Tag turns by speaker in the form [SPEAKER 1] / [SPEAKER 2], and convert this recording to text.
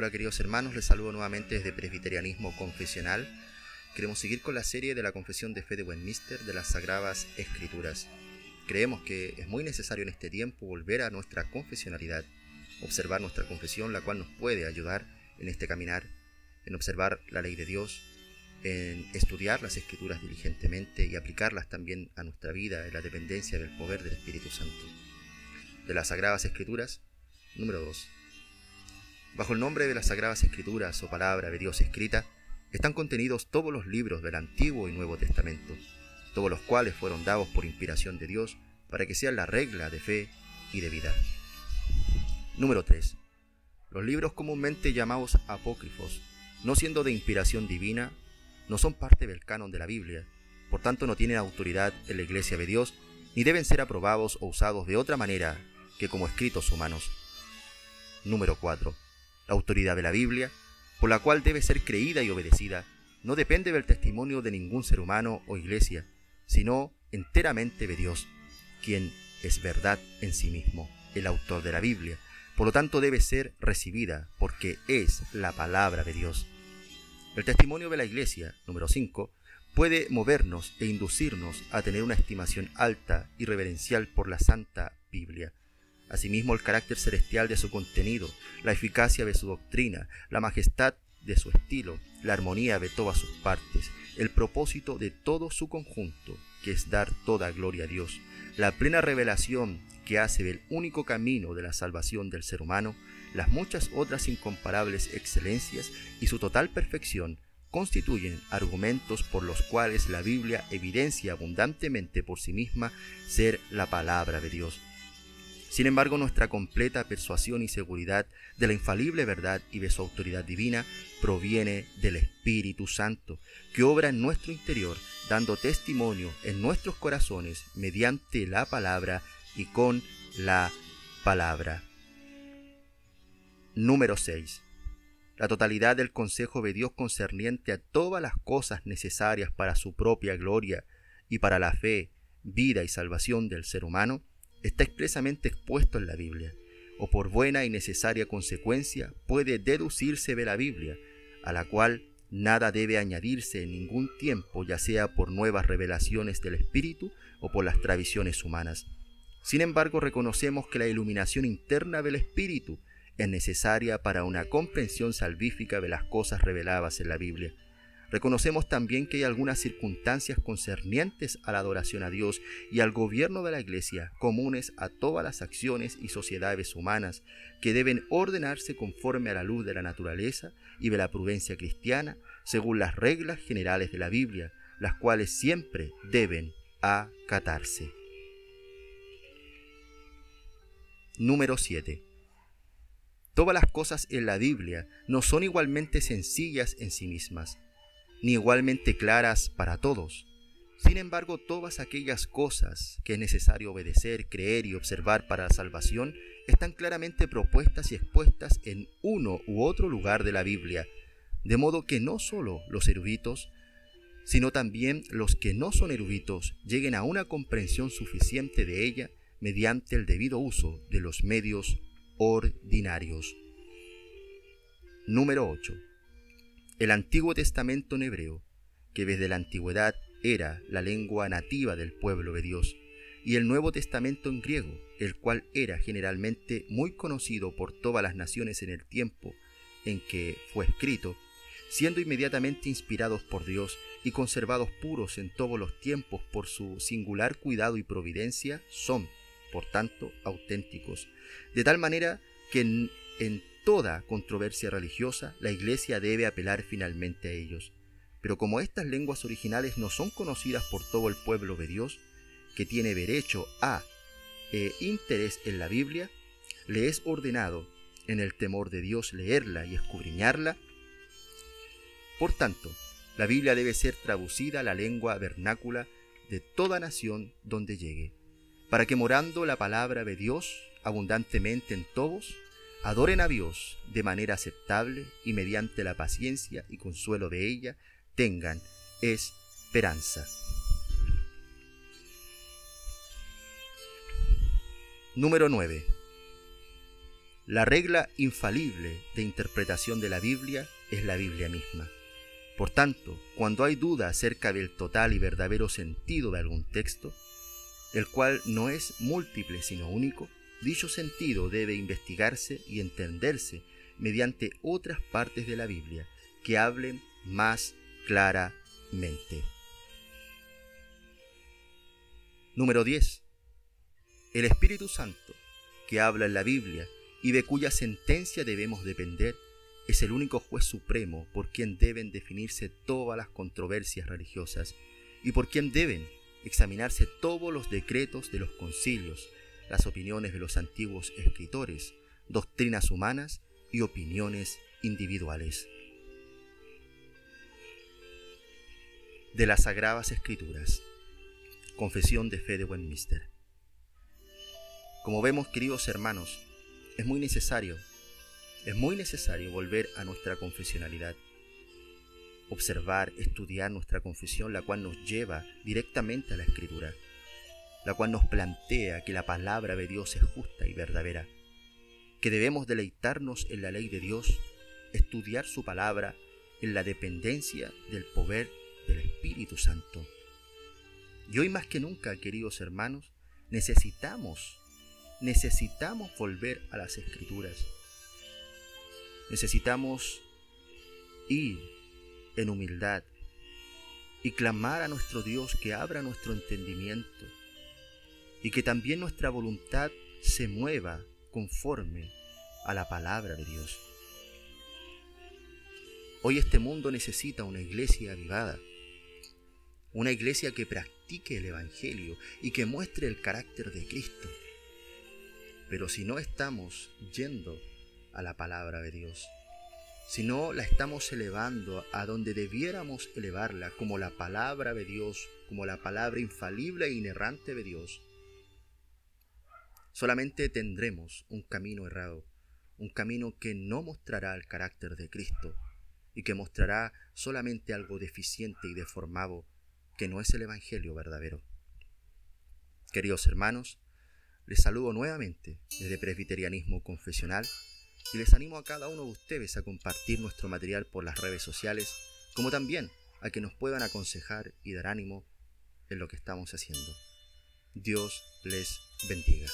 [SPEAKER 1] Hola queridos hermanos, les saludo nuevamente desde Presbiterianismo Confesional. Queremos seguir con la serie de la Confesión de Fe de Westminster de las Sagradas Escrituras. Creemos que es muy necesario en este tiempo volver a nuestra confesionalidad, observar nuestra confesión, la cual nos puede ayudar en este caminar, en observar la ley de Dios, en estudiar las escrituras diligentemente y aplicarlas también a nuestra vida en la dependencia del poder del Espíritu Santo. De las Sagradas Escrituras, número 2. Bajo el nombre de las Sagradas Escrituras o palabra de Dios escrita, están contenidos todos los libros del Antiguo y Nuevo Testamento, todos los cuales fueron dados por inspiración de Dios para que sean la regla de fe y de vida. Número 3. Los libros comúnmente llamados apócrifos, no siendo de inspiración divina, no son parte del canon de la Biblia, por tanto no tienen autoridad en la Iglesia de Dios, ni deben ser aprobados o usados de otra manera que como escritos humanos. Número 4. La autoridad de la Biblia, por la cual debe ser creída y obedecida, no depende del testimonio de ningún ser humano o iglesia, sino enteramente de Dios, quien es verdad en sí mismo, el autor de la Biblia. Por lo tanto debe ser recibida porque es la palabra de Dios. El testimonio de la iglesia, número 5, puede movernos e inducirnos a tener una estimación alta y reverencial por la Santa Biblia. Asimismo, el carácter celestial de su contenido, la eficacia de su doctrina, la majestad de su estilo, la armonía de todas sus partes, el propósito de todo su conjunto, que es dar toda gloria a Dios, la plena revelación que hace del único camino de la salvación del ser humano, las muchas otras incomparables excelencias y su total perfección constituyen argumentos por los cuales la Biblia evidencia abundantemente por sí misma ser la palabra de Dios sin embargo, nuestra completa persuasión y seguridad de la infalible verdad y de su autoridad divina proviene del Espíritu Santo, que obra en nuestro interior, dando testimonio en nuestros corazones mediante la palabra y con la palabra. Número 6. La totalidad del consejo de Dios concerniente a todas las cosas necesarias para su propia gloria y para la fe, vida y salvación del ser humano está expresamente expuesto en la Biblia, o por buena y necesaria consecuencia puede deducirse de la Biblia, a la cual nada debe añadirse en ningún tiempo, ya sea por nuevas revelaciones del Espíritu o por las tradiciones humanas. Sin embargo, reconocemos que la iluminación interna del Espíritu es necesaria para una comprensión salvífica de las cosas reveladas en la Biblia. Reconocemos también que hay algunas circunstancias concernientes a la adoración a Dios y al gobierno de la Iglesia, comunes a todas las acciones y sociedades humanas, que deben ordenarse conforme a la luz de la naturaleza y de la prudencia cristiana, según las reglas generales de la Biblia, las cuales siempre deben acatarse. Número 7. Todas las cosas en la Biblia no son igualmente sencillas en sí mismas ni igualmente claras para todos. Sin embargo, todas aquellas cosas que es necesario obedecer, creer y observar para la salvación están claramente propuestas y expuestas en uno u otro lugar de la Biblia, de modo que no solo los eruditos, sino también los que no son eruditos lleguen a una comprensión suficiente de ella mediante el debido uso de los medios ordinarios. Número 8. El Antiguo Testamento en hebreo, que desde la antigüedad era la lengua nativa del pueblo de Dios, y el Nuevo Testamento en griego, el cual era generalmente muy conocido por todas las naciones en el tiempo en que fue escrito, siendo inmediatamente inspirados por Dios y conservados puros en todos los tiempos por su singular cuidado y providencia, son, por tanto, auténticos, de tal manera que en, en toda controversia religiosa, la Iglesia debe apelar finalmente a ellos. Pero como estas lenguas originales no son conocidas por todo el pueblo de Dios, que tiene derecho a e interés en la Biblia, le es ordenado, en el temor de Dios, leerla y escudriñarla. Por tanto, la Biblia debe ser traducida a la lengua vernácula de toda nación donde llegue, para que morando la palabra de Dios abundantemente en todos, adoren a Dios de manera aceptable y mediante la paciencia y consuelo de ella tengan esperanza. Número 9. La regla infalible de interpretación de la Biblia es la Biblia misma. Por tanto, cuando hay duda acerca del total y verdadero sentido de algún texto, el cual no es múltiple sino único, dicho sentido debe investigarse y entenderse mediante otras partes de la Biblia que hablen más claramente. Número 10. El Espíritu Santo, que habla en la Biblia y de cuya sentencia debemos depender, es el único juez supremo por quien deben definirse todas las controversias religiosas y por quien deben examinarse todos los decretos de los concilios, las opiniones de los antiguos escritores, doctrinas humanas y opiniones individuales. De las Sagradas Escrituras. Confesión de Fe de Westminster. Como vemos, queridos hermanos, es muy necesario, es muy necesario volver a nuestra confesionalidad observar, estudiar nuestra confesión, la cual nos lleva directamente a la escritura, la cual nos plantea que la palabra de Dios es justa y verdadera, que debemos deleitarnos en la ley de Dios, estudiar su palabra en la dependencia del poder del Espíritu Santo. Y hoy más que nunca, queridos hermanos, necesitamos, necesitamos volver a las escrituras. Necesitamos ir en humildad y clamar a nuestro Dios que abra nuestro entendimiento y que también nuestra voluntad se mueva conforme a la palabra de Dios. Hoy este mundo necesita una iglesia avivada, una iglesia que practique el Evangelio y que muestre el carácter de Cristo. Pero si no estamos yendo a la palabra de Dios, sino la estamos elevando a donde debiéramos elevarla, como la palabra de Dios, como la palabra infalible e inerrante de Dios. Solamente tendremos un camino errado, un camino que no mostrará el carácter de Cristo y que mostrará solamente algo deficiente y deformado que no es el Evangelio verdadero. Queridos hermanos, les saludo nuevamente desde Presbiterianismo Confesional y les animo a cada uno de ustedes a compartir nuestro material por las redes sociales, como también a que nos puedan aconsejar y dar ánimo en lo que estamos haciendo. Dios les bendiga.